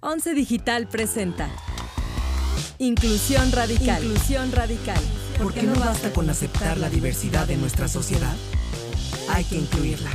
Once Digital presenta Inclusión Radical. Inclusión Radical. ¿Por qué no basta con aceptar la diversidad de nuestra sociedad? Hay que incluirla.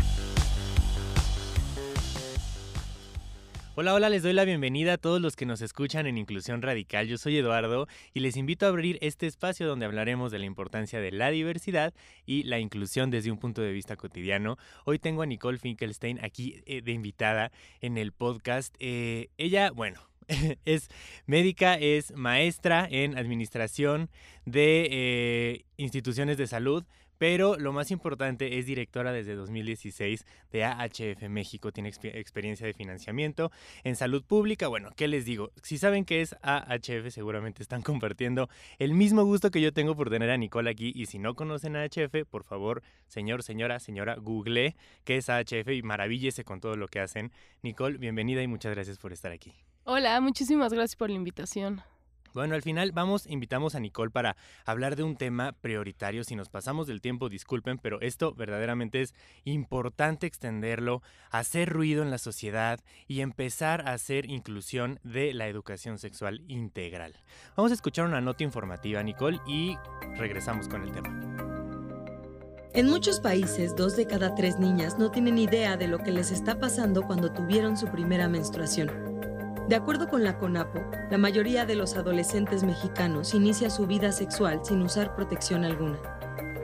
Hola, hola, les doy la bienvenida a todos los que nos escuchan en Inclusión Radical. Yo soy Eduardo y les invito a abrir este espacio donde hablaremos de la importancia de la diversidad y la inclusión desde un punto de vista cotidiano. Hoy tengo a Nicole Finkelstein aquí eh, de invitada en el podcast. Eh, ella, bueno, es médica, es maestra en administración de eh, instituciones de salud, pero lo más importante es directora desde 2016 de AHF México, tiene experiencia de financiamiento en salud pública. Bueno, ¿qué les digo? Si saben qué es AHF, seguramente están compartiendo el mismo gusto que yo tengo por tener a Nicole aquí. Y si no conocen AHF, por favor, señor, señora, señora, google qué es AHF y maravíllese con todo lo que hacen. Nicole, bienvenida y muchas gracias por estar aquí. Hola, muchísimas gracias por la invitación. Bueno, al final vamos, invitamos a Nicole para hablar de un tema prioritario. Si nos pasamos del tiempo, disculpen, pero esto verdaderamente es importante extenderlo, hacer ruido en la sociedad y empezar a hacer inclusión de la educación sexual integral. Vamos a escuchar una nota informativa, Nicole, y regresamos con el tema. En muchos países, dos de cada tres niñas no tienen idea de lo que les está pasando cuando tuvieron su primera menstruación. De acuerdo con la CONAPO, la mayoría de los adolescentes mexicanos inicia su vida sexual sin usar protección alguna.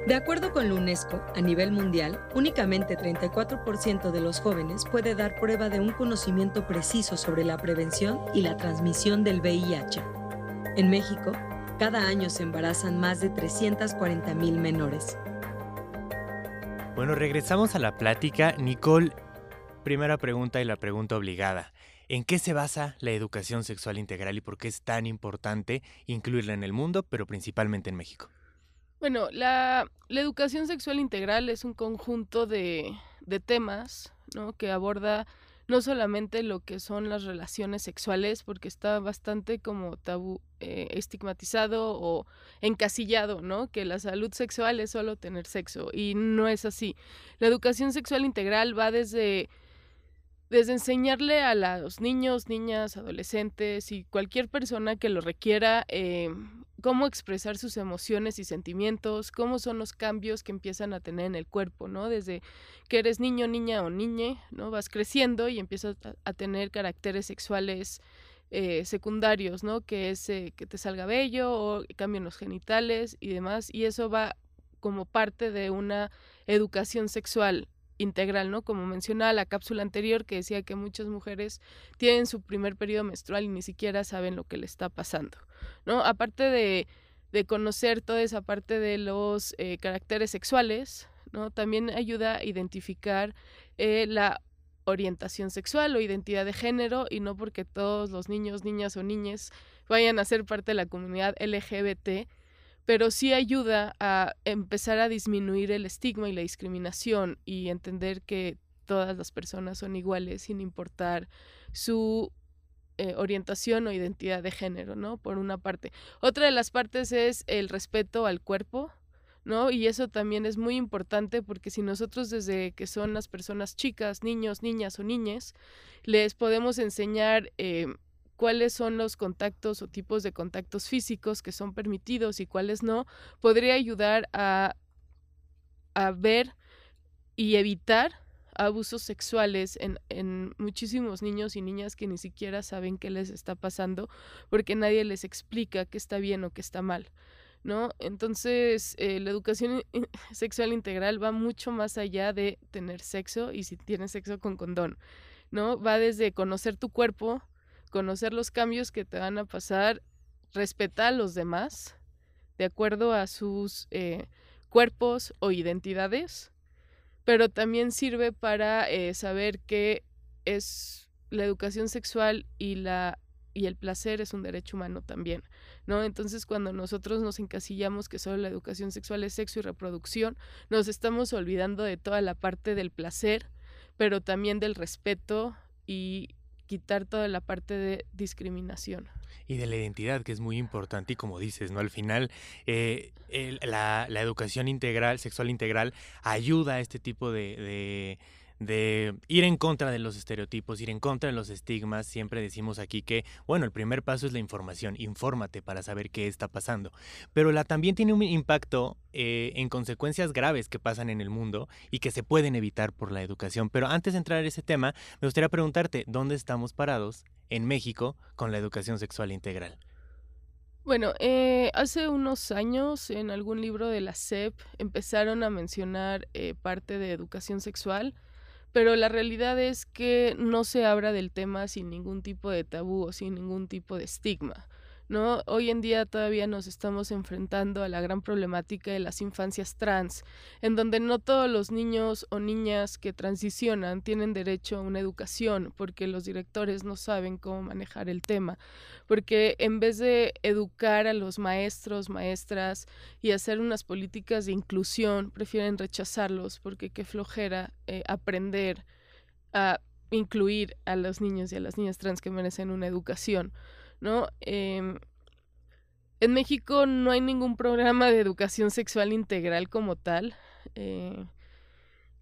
De acuerdo con la UNESCO, a nivel mundial, únicamente 34% de los jóvenes puede dar prueba de un conocimiento preciso sobre la prevención y la transmisión del VIH. En México, cada año se embarazan más de 340 mil menores. Bueno, regresamos a la plática. Nicole, primera pregunta y la pregunta obligada. ¿En qué se basa la educación sexual integral y por qué es tan importante incluirla en el mundo, pero principalmente en México? Bueno, la, educación sexual integral es un conjunto de, temas ¿no? que aborda no solamente lo que son las relaciones sexuales, porque está bastante como tabú, eh, estigmatizado o encasillado, ¿no? Que la salud sexual es solo tener sexo y no es así. La educación sexual integral va desde desde enseñarle a los niños, niñas, adolescentes y cualquier persona que lo requiera eh, cómo expresar sus emociones y sentimientos, cómo son los cambios que empiezan a tener en el cuerpo, ¿no? Desde que eres niño, niña o niñe, ¿no? Vas creciendo y empiezas a, tener caracteres sexuales eh, secundarios, ¿no? Que es eh, que te salga bello o cambien los genitales y demás, y eso va como parte de una educación sexual integral, ¿no? Como mencionaba la cápsula anterior que decía que muchas mujeres tienen su primer periodo menstrual y ni siquiera saben lo que le está pasando, ¿no? Aparte de, conocer toda esa parte de los eh, caracteres sexuales, ¿no? También ayuda a identificar eh, la orientación sexual o identidad de género y no porque todos los niños, niñas o niñas vayan a ser parte de la comunidad LGBT, pero sí ayuda a empezar a disminuir el estigma y la discriminación y entender que todas las personas son iguales sin importar su eh, orientación o identidad de género, ¿no? Por una parte. Otra de las partes es el respeto al cuerpo, ¿no? Y eso también es muy importante porque si nosotros desde que son las personas chicas, niños, niñas o niñas, les podemos enseñar eh, cuáles son los contactos o tipos de contactos físicos que son permitidos y cuáles no, podría ayudar a, a ver y evitar abusos sexuales en, en, muchísimos niños y niñas que ni siquiera saben qué les está pasando porque nadie les explica qué está bien o qué está mal. ¿No? Entonces, eh, la educación sexual integral va mucho más allá de tener sexo y si tienes sexo con condón, ¿no? Va desde conocer tu cuerpo, conocer los cambios que te van a pasar, respetar a los demás de acuerdo a sus eh, cuerpos o identidades, pero también sirve para eh, saber que es la educación sexual y la y el placer es un derecho humano también, ¿no? Entonces, cuando nosotros nos encasillamos que solo la educación sexual es sexo y reproducción, nos estamos olvidando de toda la parte del placer, pero también del respeto y quitar toda la parte de discriminación. Y de la identidad, que es muy importante, y como dices, ¿no? Al final, eh, la, educación integral, sexual integral, ayuda a este tipo de, de ir en contra de los estereotipos, ir en contra de los estigmas. Siempre decimos aquí que, bueno, el primer paso es la información, infórmate para saber qué está pasando. Pero la también tiene un impacto eh, en consecuencias graves que pasan en el mundo y que se pueden evitar por la educación. Pero antes de entrar en ese tema, me gustaría preguntarte, ¿dónde estamos parados en México con la educación sexual integral? Bueno, eh, hace unos años en algún libro de la SEP empezaron a mencionar eh, parte de educación sexual, pero la realidad es que no se habla del tema sin ningún tipo de tabú o sin ningún tipo de estigma. ¿No? Hoy en día todavía nos estamos enfrentando a la gran problemática de las infancias trans, en donde no todos los niños o niñas que transicionan tienen derecho a una educación, porque los directores no saben cómo manejar el tema, porque en vez de educar a los maestros, maestras y hacer unas políticas de inclusión, prefieren rechazarlos, porque qué flojera eh, aprender a incluir a los niños y a las niñas trans que merecen una educación. ¿No? Em, en México no hay ningún programa de educación sexual integral como tal. Eh,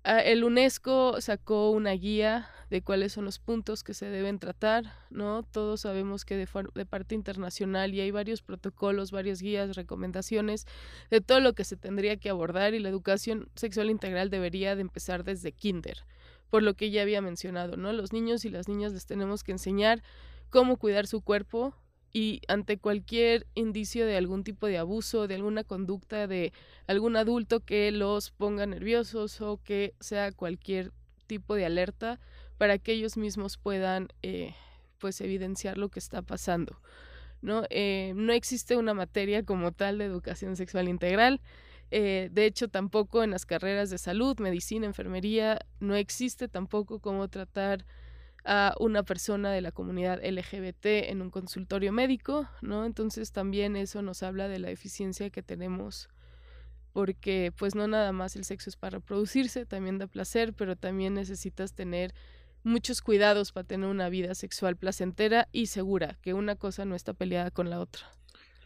el UNESCO sacó una guía de cuáles son los puntos que se deben tratar, ¿no? Todos sabemos que de, de, parte internacional y hay varios protocolos, varias guías, recomendaciones de todo lo que se tendría que abordar y la educación sexual integral debería de empezar desde kinder, por lo que ya había mencionado, ¿no? Los niños y las niñas les tenemos que enseñar cómo cuidar su cuerpo y ante cualquier indicio de algún tipo de abuso, de alguna conducta de algún adulto que los ponga nerviosos o que sea cualquier tipo de alerta para que ellos mismos puedan eh, pues evidenciar lo que está pasando. ¿no? Eh, no existe una materia como tal de educación sexual integral. Eh, de hecho, tampoco en las carreras de salud, medicina, enfermería, no existe tampoco cómo tratar a una persona de la comunidad LGBT en un consultorio médico, ¿no? Entonces también eso nos habla de la eficiencia que tenemos porque pues no nada más el sexo es para reproducirse, también da placer, pero también necesitas tener muchos cuidados para tener una vida sexual placentera y segura, que una cosa no está peleada con la otra.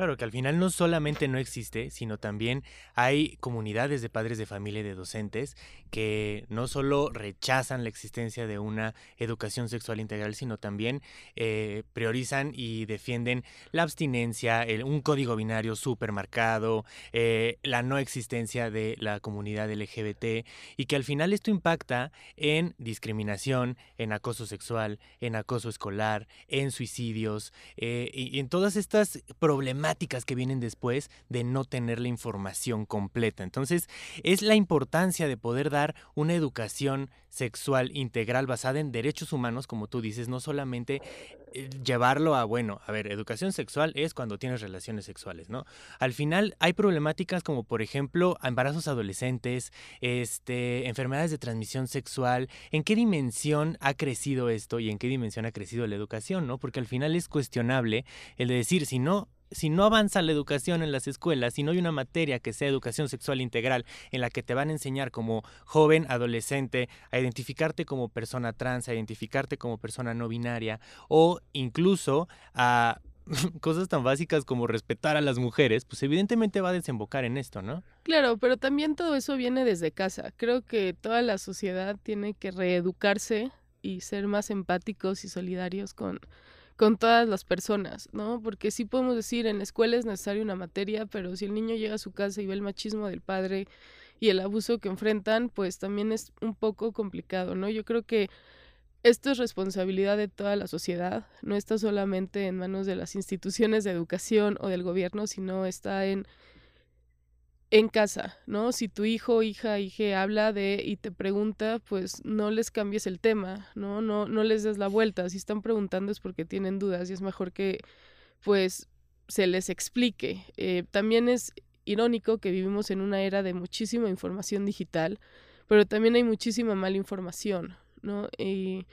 Claro, que al final no solamente no existe, sino también hay comunidades de padres de familia y de docentes que no solo rechazan la existencia de una educación sexual integral, sino también eh, priorizan y defienden la abstinencia, un código binario súper marcado, eh, la no existencia de la comunidad LGBT y que al final esto impacta en discriminación, en acoso sexual, en acoso escolar, en suicidios eh, y en todas estas problemáticas que vienen después de no tener la información completa. Entonces, es la importancia de poder dar una educación sexual integral basada en derechos humanos, como tú dices, no solamente eh, llevarlo a, bueno, a ver, educación sexual es cuando tienes relaciones sexuales, ¿no? Al final hay problemáticas como, por ejemplo, embarazos adolescentes, este, enfermedades de transmisión sexual, ¿en qué dimensión ha crecido esto y en qué dimensión ha crecido la educación, ¿no? Porque al final es cuestionable el de decir, si no si no avanza la educación en las escuelas, si no hay una materia que sea educación sexual integral en la que te van a enseñar como joven, adolescente, a identificarte como persona trans, a identificarte como persona no binaria o incluso a cosas tan básicas como respetar a las mujeres, pues evidentemente va a desembocar en esto, ¿no? Claro, pero también todo eso viene desde casa. Creo que toda la sociedad tiene que reeducarse y ser más empáticos y solidarios con con todas las personas, ¿no? Porque sí podemos decir, en la escuela es necesaria una materia, pero si el niño llega a su casa y ve el machismo del padre y el abuso que enfrentan, pues también es un poco complicado, ¿no? Yo creo que esto es responsabilidad de toda la sociedad, no está solamente en manos de las instituciones de educación o del gobierno, sino está en en casa, ¿no? Si tu hijo, hija, hija habla de y te pregunta, pues no les cambies el tema, ¿no? No, no les des la vuelta. Si están preguntando es porque tienen dudas y es mejor que, pues, se les explique. Eh, también es irónico que vivimos en una era de muchísima información digital, pero también hay muchísima mala información, ¿no? Y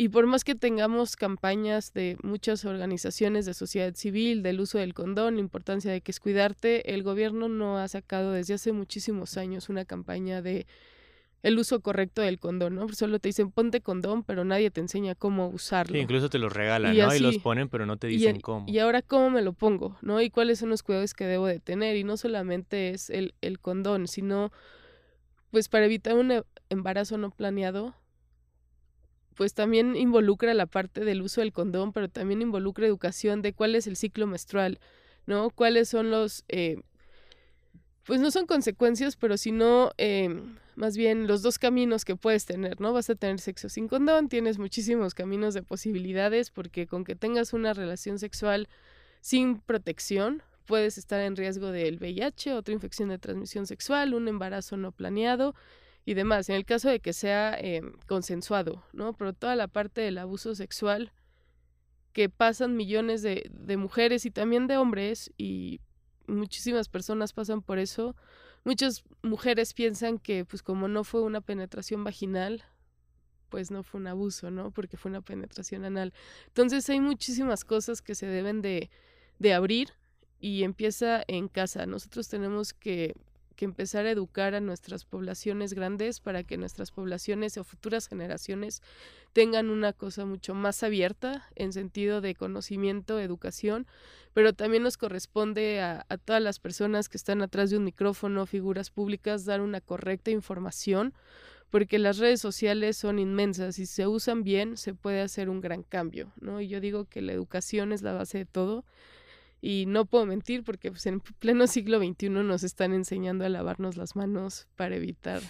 y por más que tengamos campañas de muchas organizaciones de sociedad civil del uso del condón, la importancia de que es cuidarte, el gobierno no ha sacado desde hace muchísimos años una campaña de el uso correcto del condón, ¿no? Solo te dicen ponte condón, pero nadie te enseña cómo usarlo. incluso te los regalan, ¿no? y los ponen, pero no te dicen cómo. Y ahora cómo me lo pongo, ¿no? Y cuáles son los cuidados que debo de tener. Y no solamente es el, el condón, sino pues para evitar una embarazo no planeado, pues también involucra la parte del uso del condón, pero también involucra educación de cuál es el ciclo menstrual, ¿no? Cuáles son los, eh, pues no son consecuencias, pero sino eh, más bien los dos caminos que puedes tener, ¿no? Vas a tener sexo sin condón, tienes muchísimos caminos de posibilidades, porque con que tengas una relación sexual sin protección, puedes estar en riesgo del VIH, otra infección de transmisión sexual, un embarazo no planeado y demás, en el caso de que sea eh, consensuado, ¿no? Pero toda la parte del abuso sexual que pasan millones de, de mujeres y también de hombres y muchísimas personas pasan por eso. Muchas mujeres piensan que pues como no fue una penetración vaginal, pues no fue un abuso, ¿no? Porque fue una penetración anal. Entonces hay muchísimas cosas que se deben de, de abrir y empieza en casa. Nosotros tenemos que que empezar a educar a nuestras poblaciones grandes para que nuestras poblaciones o futuras generaciones tengan una cosa mucho más abierta en sentido de conocimiento, educación, pero también nos corresponde a, todas las personas que están atrás de un micrófono, figuras públicas, dar una correcta información porque las redes sociales son inmensas y si se usan bien se puede hacer un gran cambio, ¿no? Y yo digo que la educación es la base de todo y no puedo mentir porque pues, en pleno siglo XXI nos están enseñando a lavarnos las manos para evitar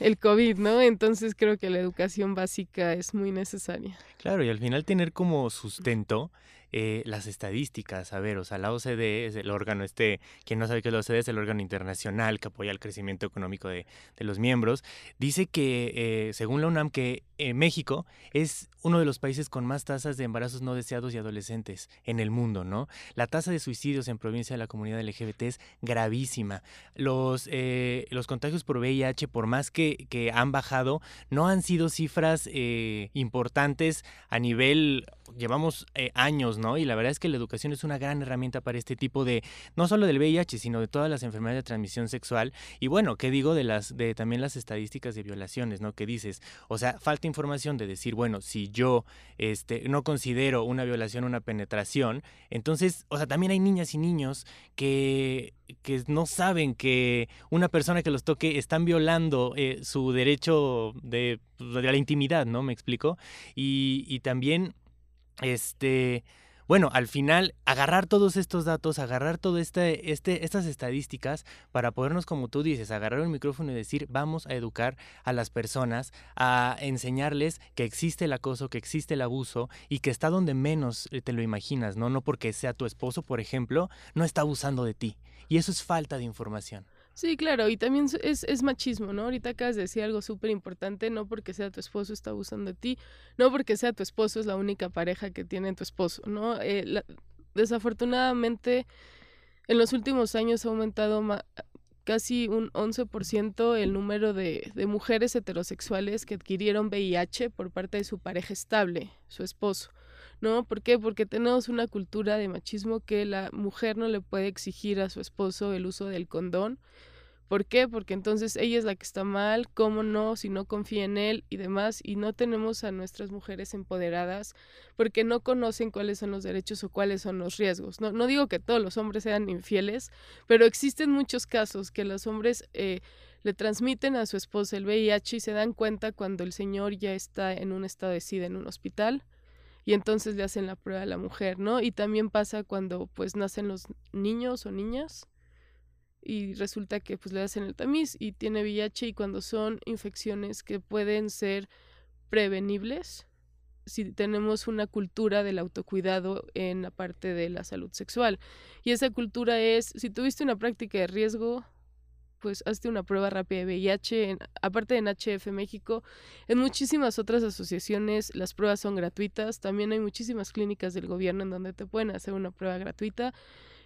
el COVID, ¿no? Entonces creo que la educación básica es muy necesaria. Claro, y al final tener como sustento eh, las estadísticas. A ver, o sea, la OCDE es el órgano este, quien no sabe qué es la OCDE, es el órgano internacional que apoya el crecimiento económico de, de los miembros. Dice que, eh, según la UNAM, que eh, México es uno de los países con más tasas de embarazos no deseados y adolescentes en el mundo, ¿no? La tasa de suicidios en provincia de la comunidad LGBT es gravísima. Los, los contagios por VIH, por más que, que, han bajado, no han sido cifras importantes a nivel, llevamos años ¿no? Y la verdad es que la educación es una gran herramienta para este tipo de, no solo del VIH, sino de todas las enfermedades de transmisión sexual. Y bueno, ¿qué digo de las, de también las estadísticas de violaciones, ¿no? Que dices, o sea, falta información de decir, bueno, si yo este, no considero una violación una penetración, entonces, o sea, también hay niñas y niños que que no saben que una persona que los toque están violando eh, su derecho de, de, la intimidad, ¿no? Me explico. Y también, este, bueno, al final agarrar todos estos datos, agarrar todas este, este, estas estadísticas para podernos, como tú dices, agarrar el micrófono y decir, vamos a educar a las personas, a enseñarles que existe el acoso, que existe el abuso y que está donde menos eh, te lo imaginas, ¿no? No porque sea tu esposo, por ejemplo, no está abusando de ti. Y eso es falta de información. Sí, claro, y también es, es machismo, ¿no? Ahorita acabas de decir algo súper importante, no porque sea tu esposo está abusando de ti, no porque sea tu esposo es la única pareja que tiene tu esposo, ¿no? Eh, desafortunadamente, en los últimos años ha aumentado casi un 11% el número de, de mujeres heterosexuales que adquirieron VIH por parte de su pareja estable, su esposo. ¿No? ¿Por qué? Porque tenemos una cultura de machismo que la mujer no le puede exigir a su esposo el uso del condón. ¿Por qué? Porque entonces ella es la que está mal, ¿cómo no? Si no confía en él y demás, y no tenemos a nuestras mujeres empoderadas porque no conocen cuáles son los derechos o cuáles son los riesgos. No, no digo que todos los hombres sean infieles, pero existen muchos casos que los hombres eh, le transmiten a su esposa el VIH y se dan cuenta cuando el señor ya está en un estado de SIDA en un hospital y entonces le hacen la prueba a la mujer, ¿no? Y también pasa cuando pues nacen los niños o niñas y resulta que pues le hacen el tamiz y tiene VIH y cuando son infecciones que pueden ser prevenibles si tenemos una cultura del autocuidado en la parte de la salud sexual. Y esa cultura es, si tuviste una práctica de riesgo, pues hazte una prueba rápida de VIH, aparte de en HF México, en muchísimas otras asociaciones las pruebas son gratuitas, también hay muchísimas clínicas del gobierno en donde te pueden hacer una prueba gratuita.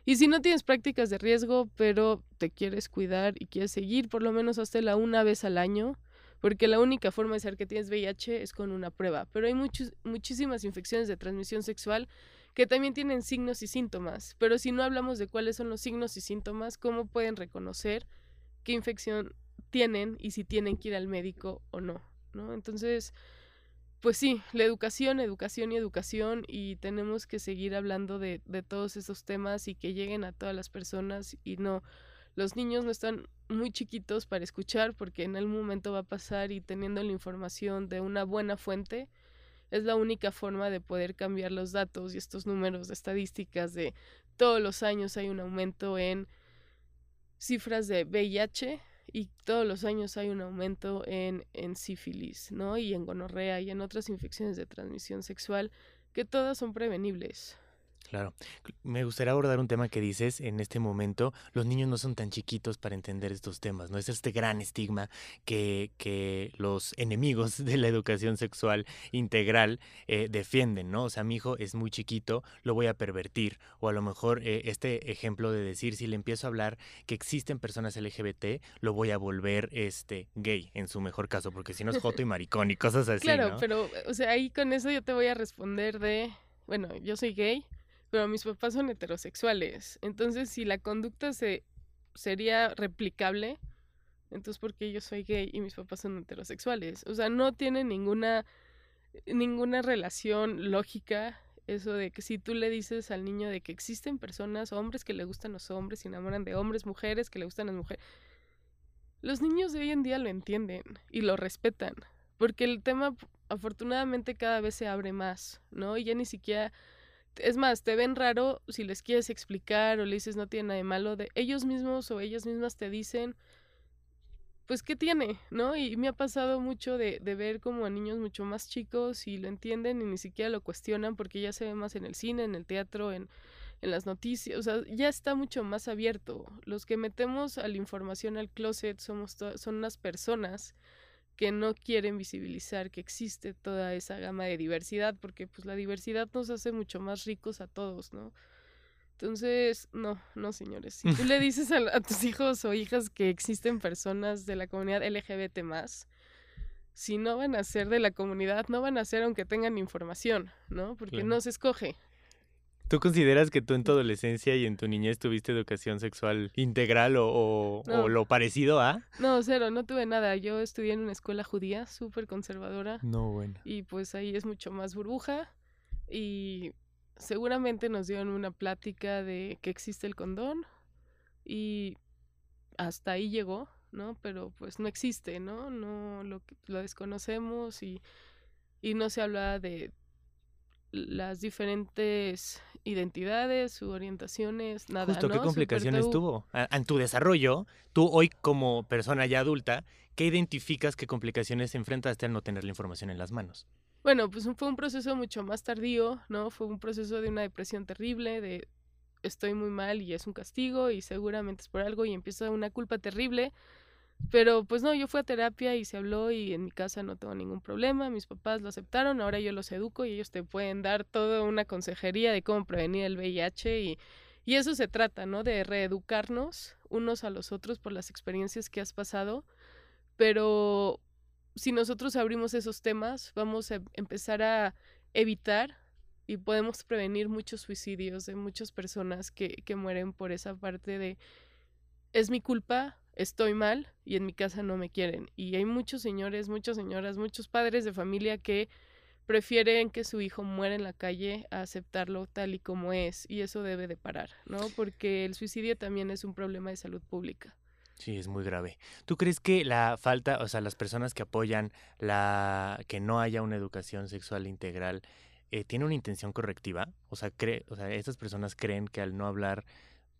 Y si no tienes prácticas de riesgo, pero te quieres cuidar y quieres seguir, por lo menos la una vez al año, porque la única forma de saber que tienes VIH es con una prueba. Pero hay muchos, muchísimas infecciones de transmisión sexual que también tienen signos y síntomas. Pero si no hablamos de cuáles son los signos y síntomas, ¿cómo pueden reconocer? Qué infección tienen y si tienen que ir al médico o no, ¿no? Entonces, pues sí, la educación, educación y educación y tenemos que seguir hablando de, de todos esos temas y que lleguen a todas las personas y no los niños no están muy chiquitos para escuchar porque en algún momento va a pasar y teniendo la información de una buena fuente es la única forma de poder cambiar los datos y estos números de estadísticas de todos los años hay un aumento en cifras de VIH y todos los años hay un aumento en, en sífilis, ¿no? Y en gonorrea y en otras infecciones de transmisión sexual que todas son prevenibles. Claro. Me gustaría abordar un tema que dices en este momento. Los niños no son tan chiquitos para entender estos temas, ¿no? Es este gran estigma que, que los enemigos de la educación sexual integral eh, defienden, ¿no? O sea, mi hijo es muy chiquito, lo voy a pervertir. O a lo mejor eh, este ejemplo de decir, si le empiezo a hablar que existen personas LGBT, lo voy a volver este gay, en su mejor caso, porque si no es joto y maricón y cosas así. Claro, pero, o sea, ahí con eso yo te voy a responder de, bueno, yo soy gay pero mis papás son heterosexuales. Entonces, si la conducta se sería replicable, entonces ¿por qué yo soy gay y mis papás son heterosexuales? O sea, no tiene ninguna ninguna relación lógica eso de que si tú le dices al niño de que existen personas, hombres que le gustan los hombres, se enamoran de hombres, mujeres que le gustan las mujeres. Los niños de hoy en día lo entienden y lo respetan, porque el tema afortunadamente cada vez se abre más, ¿no? Y ya ni siquiera es más, te ven raro si les quieres explicar o le dices no tiene nada de malo, de ellos mismos o ellas mismas te dicen, pues, ¿qué tiene? ¿No? Y me ha pasado mucho de, de ver como a niños mucho más chicos y lo entienden y ni siquiera lo cuestionan porque ya se ve más en el cine, en el teatro, en, en las noticias, o sea, ya está mucho más abierto. Los que metemos a la información al closet somos son unas personas que no quieren visibilizar que existe toda esa gama de diversidad, porque pues la diversidad nos hace mucho más ricos a todos, ¿no? Entonces, no, no, señores. Si tú le dices a, tus hijos o hijas que existen personas de la comunidad LGBT más, si no van a ser de la comunidad, no van a ser aunque tengan información, ¿no? Porque no se escoge. ¿Tú consideras que tú en tu adolescencia y en tu niñez tuviste educación sexual integral o, lo parecido a? No, cero, no tuve nada. Yo estudié en una escuela judía súper conservadora. No, bueno. Y pues ahí es mucho más burbuja. Y seguramente nos dieron una plática de que existe el condón. Y hasta ahí llegó, ¿no? Pero pues no existe, ¿no? No lo, lo desconocemos y, y no se habla de las diferentes identidades, sus orientaciones, nada. Justo, ¿qué complicaciones tuvo? En tu desarrollo, tú hoy como persona ya adulta, ¿qué identificas qué complicaciones enfrentaste al no tener la información en las manos? Bueno, pues fue un proceso mucho más tardío, ¿no? Fue un proceso de una depresión terrible, de estoy muy mal y es un castigo y seguramente es por algo y empieza una culpa terrible pero pues no, yo fui a terapia y se habló y en mi casa no tengo ningún problema, mis papás lo aceptaron, ahora yo los educo y ellos te pueden dar toda una consejería de cómo prevenir el VIH y, y eso se trata, ¿no? De reeducarnos unos a los otros por las experiencias que has pasado, pero si nosotros abrimos esos temas, vamos a empezar a evitar y podemos prevenir muchos suicidios de muchas personas que, que mueren por esa parte de es mi culpa, estoy mal y en mi casa no me quieren. Y hay muchos señores, muchas señoras, muchos padres de familia que prefieren que su hijo muera en la calle a aceptarlo tal y como es y eso debe de parar, ¿no? Porque el suicidio también es un problema de salud pública. Sí, es muy grave. ¿Tú crees que la falta, o sea, las personas que apoyan la que no haya una educación sexual integral eh, tiene una intención correctiva? O sea, cree, o sea, estas personas creen que al no hablar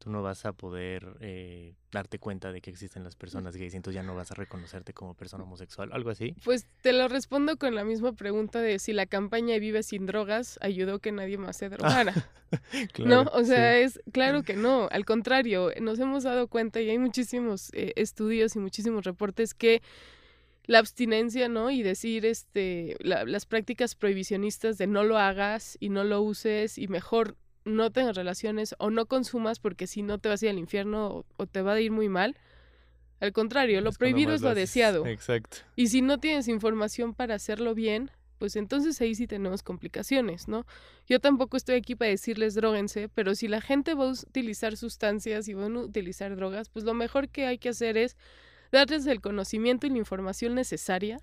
tú no vas a poder eh, darte cuenta de que existen las personas gays y entonces ya no vas a reconocerte como persona homosexual, algo así. Pues te lo respondo con la misma pregunta de si la campaña Vive sin drogas ayudó que nadie más se drogara. no, o sea, es claro que no, al contrario, nos hemos dado cuenta y hay muchísimos eh, estudios y muchísimos reportes que la abstinencia, ¿no? Y decir, este, las prácticas prohibicionistas de no lo hagas y no lo uses y mejor no tengas relaciones o no consumas porque si no te vas a ir al infierno o, te va a ir muy mal. Al contrario, lo prohibido es lo deseado. Exacto. Y si no tienes información para hacerlo bien, pues entonces ahí sí tenemos complicaciones, ¿no? Yo tampoco estoy aquí para decirles droguense, pero si la gente va a utilizar sustancias y van a utilizar drogas, pues lo mejor que hay que hacer es darles el conocimiento y la información necesaria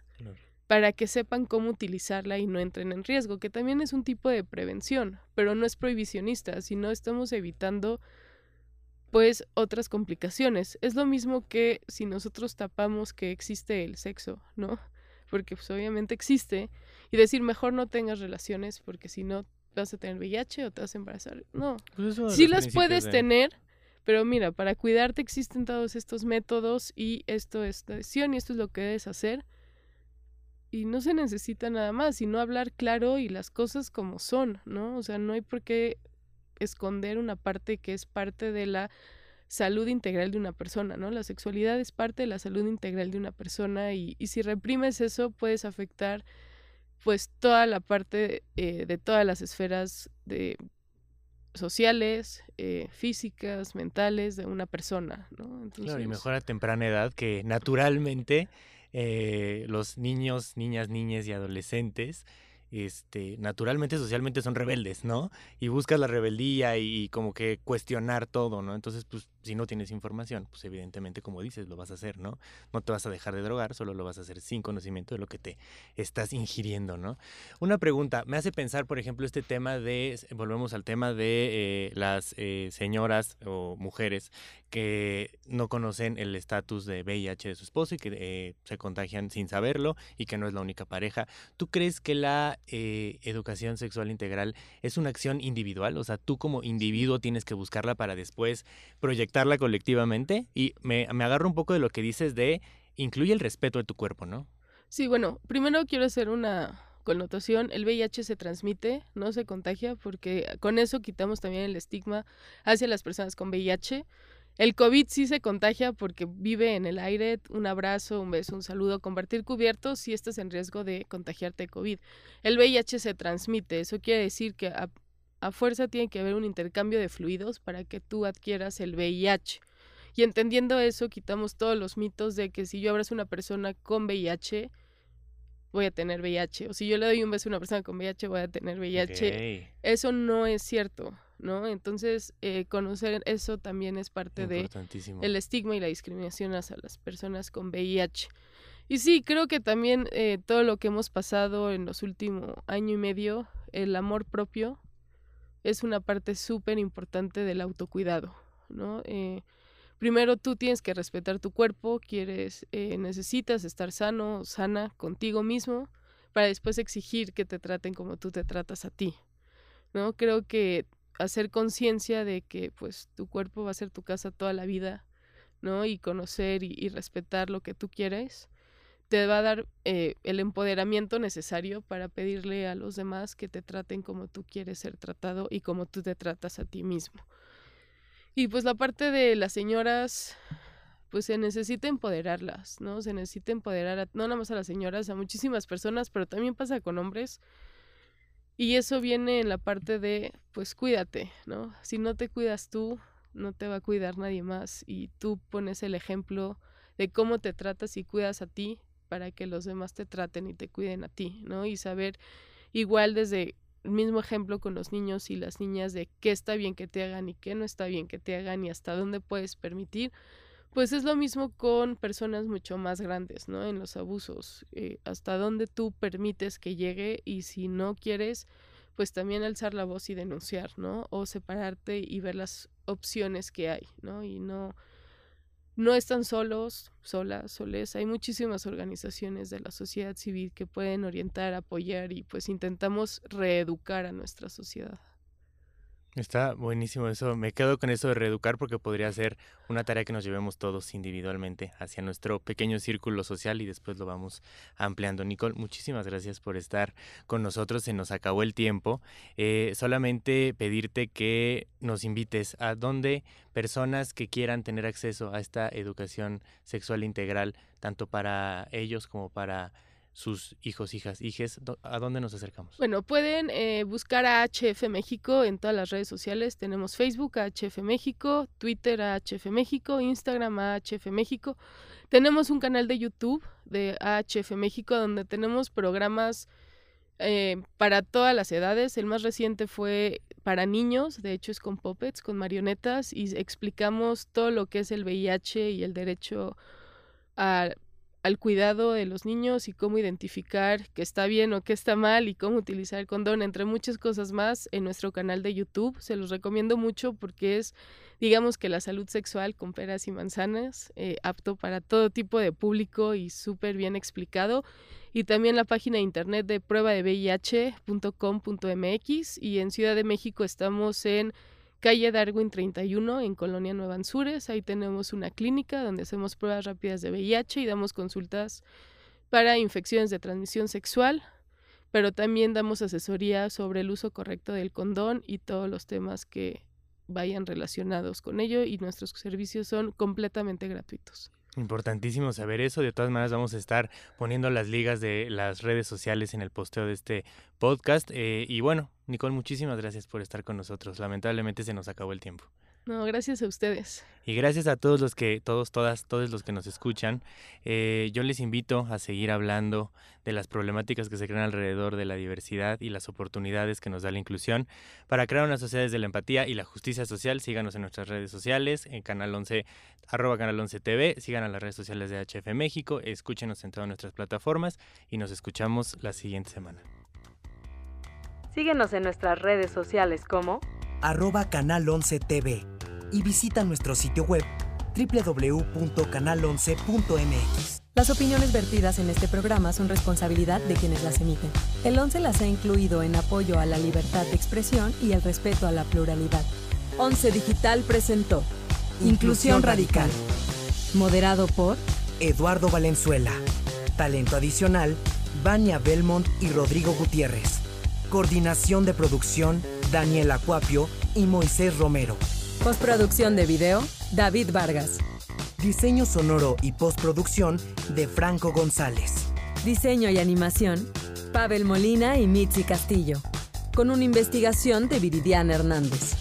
para que sepan cómo utilizarla y no entren en riesgo, que también es un tipo de prevención, pero no es prohibicionista, sino estamos evitando pues otras complicaciones. Es lo mismo que si nosotros tapamos que existe el sexo, ¿no? Porque pues obviamente existe y decir mejor no tengas relaciones porque si no vas a tener VIH o te vas a embarazar. No, Pues sí las puedes de- tener, pero mira, para cuidarte existen todos estos métodos y esto es la decisión y esto es lo que debes hacer. Y no se necesita nada más, sino hablar claro y las cosas como son, ¿no? O sea, no hay por qué esconder una parte que es parte de la salud integral de una persona, ¿no? La sexualidad es parte de la salud integral de una persona y, y si reprimes eso puedes afectar pues toda la parte eh, de todas las esferas de sociales, eh, físicas, mentales de una persona, ¿no? Entonces, Claro, y mejor a temprana edad que naturalmente eh, los niños, niñas, niñas y adolescentes, este, naturalmente, socialmente son rebeldes, ¿no? Y buscas la rebeldía y como que cuestionar todo, ¿no? Entonces, pues, si no tienes información, pues evidentemente, como dices, lo vas a hacer, ¿no? No te vas a dejar de drogar, solo lo vas a hacer sin conocimiento de lo que te estás ingiriendo, ¿no? Una pregunta, me hace pensar, por ejemplo, este tema de, volvemos al tema de eh, las eh, señoras o mujeres que no conocen el estatus de VIH de su esposo y que eh, se contagian sin saberlo y que no es la única pareja. ¿Tú crees que la educación sexual integral es una acción individual? O sea, tú como individuo tienes que buscarla para después colectivamente. Y me, me agarro un poco de lo que dices de incluye el respeto de tu cuerpo, ¿no? Sí, bueno, primero quiero hacer una connotación. El VIH se transmite, no se contagia, porque con eso quitamos también el estigma hacia las personas con VIH. El COVID sí se contagia porque vive en el aire, un abrazo, un beso, un saludo, compartir cubiertos si estás en riesgo de contagiarte de COVID. El VIH se transmite, eso quiere decir que a, a fuerza tiene que haber un intercambio de fluidos para que tú adquieras el VIH. Y entendiendo eso, quitamos todos los mitos de que si yo abrazo a una persona con VIH, voy a tener VIH. O si yo le doy un beso a una persona con VIH, voy a tener VIH. Eso no es cierto, ¿no? Entonces, eh, conocer eso también es parte de el estigma y la discriminación hacia las personas con VIH. Y sí, creo que también eh, todo lo que hemos pasado en los últimos año y medio, el amor propio, es una parte súper importante del autocuidado, ¿no? Eh, primero tú tienes que respetar tu cuerpo, quieres, eh, necesitas estar sano, sana contigo mismo, para después exigir que te traten como tú te tratas a ti, ¿no? Creo que hacer conciencia de que pues tu cuerpo va a ser tu casa toda la vida, ¿no? Y conocer y, y respetar lo que tú quieres, te va a dar eh, el empoderamiento necesario para pedirle a los demás que te traten como tú quieres ser tratado y como tú te tratas a ti mismo. Y pues la parte de las señoras, pues se necesita empoderarlas, ¿no? Se necesita empoderar a, no nada más a las señoras, a muchísimas personas, pero también pasa con hombres. Y eso viene en la parte de, pues cuídate, ¿no? Si no te cuidas tú, no te va a cuidar nadie más. Y tú pones el ejemplo de cómo te tratas y cuidas a ti para que los demás te traten y te cuiden a ti, ¿no? Y saber igual desde el mismo ejemplo con los niños y las niñas de qué está bien que te hagan y qué no está bien que te hagan y hasta dónde puedes permitir, pues es lo mismo con personas mucho más grandes, ¿no? En los abusos, eh, hasta dónde tú permites que llegue y si no quieres, pues también alzar la voz y denunciar, ¿no? O separarte y ver las opciones que hay, ¿no? Y no, no están solos, solas, soles. Hay muchísimas organizaciones de la sociedad civil que pueden orientar, apoyar y pues intentamos reeducar a nuestra sociedad. Está buenísimo eso. Me quedo con eso de reeducar porque podría ser una tarea que nos llevemos todos individualmente hacia nuestro pequeño círculo social y después lo vamos ampliando. Nicole, muchísimas gracias por estar con nosotros. Se nos acabó el tiempo. Eh, solamente pedirte que nos invites a donde personas que quieran tener acceso a esta educación sexual integral, tanto para ellos como para sus hijos, hijas, hijes, ¿a dónde nos acercamos? Bueno, pueden eh, buscar a HF México en todas las redes sociales. Tenemos Facebook a HF México, Twitter a HF México, Instagram a HF México. Tenemos un canal de YouTube de HF México donde tenemos programas eh, para todas las edades. El más reciente fue para niños, de hecho es con puppets, con marionetas y explicamos todo lo que es el VIH y el derecho a al cuidado de los niños y cómo identificar qué está bien o qué está mal y cómo utilizar el condón, entre muchas cosas más, en nuestro canal de YouTube. Se los recomiendo mucho porque es, digamos que la salud sexual con peras y manzanas, eh, apto para todo tipo de público y súper bien explicado. Y también la página de internet de prueba de VIH.com.mx y en Ciudad de México estamos en calle Darwin 31 en Colonia Nueva Anzures. Ahí tenemos una clínica donde hacemos pruebas rápidas de VIH y damos consultas para infecciones de transmisión sexual, pero también damos asesoría sobre el uso correcto del condón y todos los temas que vayan relacionados con ello y nuestros servicios son completamente gratuitos. Importantísimo saber eso. De todas maneras, vamos a estar poniendo las ligas de las redes sociales en el posteo de este podcast. Eh, y bueno, Nicole, muchísimas gracias por estar con nosotros. Lamentablemente se nos acabó el tiempo. No, gracias a ustedes. Y gracias a todos los que, todos, todas, todos los que nos escuchan. Eh, yo les invito a seguir hablando de las problemáticas que se crean alrededor de la diversidad y las oportunidades que nos da la inclusión. Para crear una sociedad desde la empatía y la justicia social, síganos en nuestras redes sociales, en Canal 11, arroba Canal 11 TV, sigan a las redes sociales de HF México, escúchenos en todas nuestras plataformas y nos escuchamos la siguiente semana. Síguenos en nuestras redes sociales como arroba Canal 11 TV y visita nuestro sitio web www.canal11.mx. Las opiniones vertidas en este programa son responsabilidad de quienes las emiten. El 11 las ha incluido en apoyo a la libertad de expresión y el respeto a la pluralidad. 11 Digital presentó Inclusión Radical. Moderado por Eduardo Valenzuela. Talento adicional, Vania Belmont y Rodrigo Gutiérrez. Coordinación de producción, Daniel Acuapio y Moisés Romero. Postproducción de video, David Vargas. Diseño sonoro y postproducción de Franco González. Diseño y animación, Pavel Molina y Mitzi Castillo. Con una investigación de Viridiana Hernández.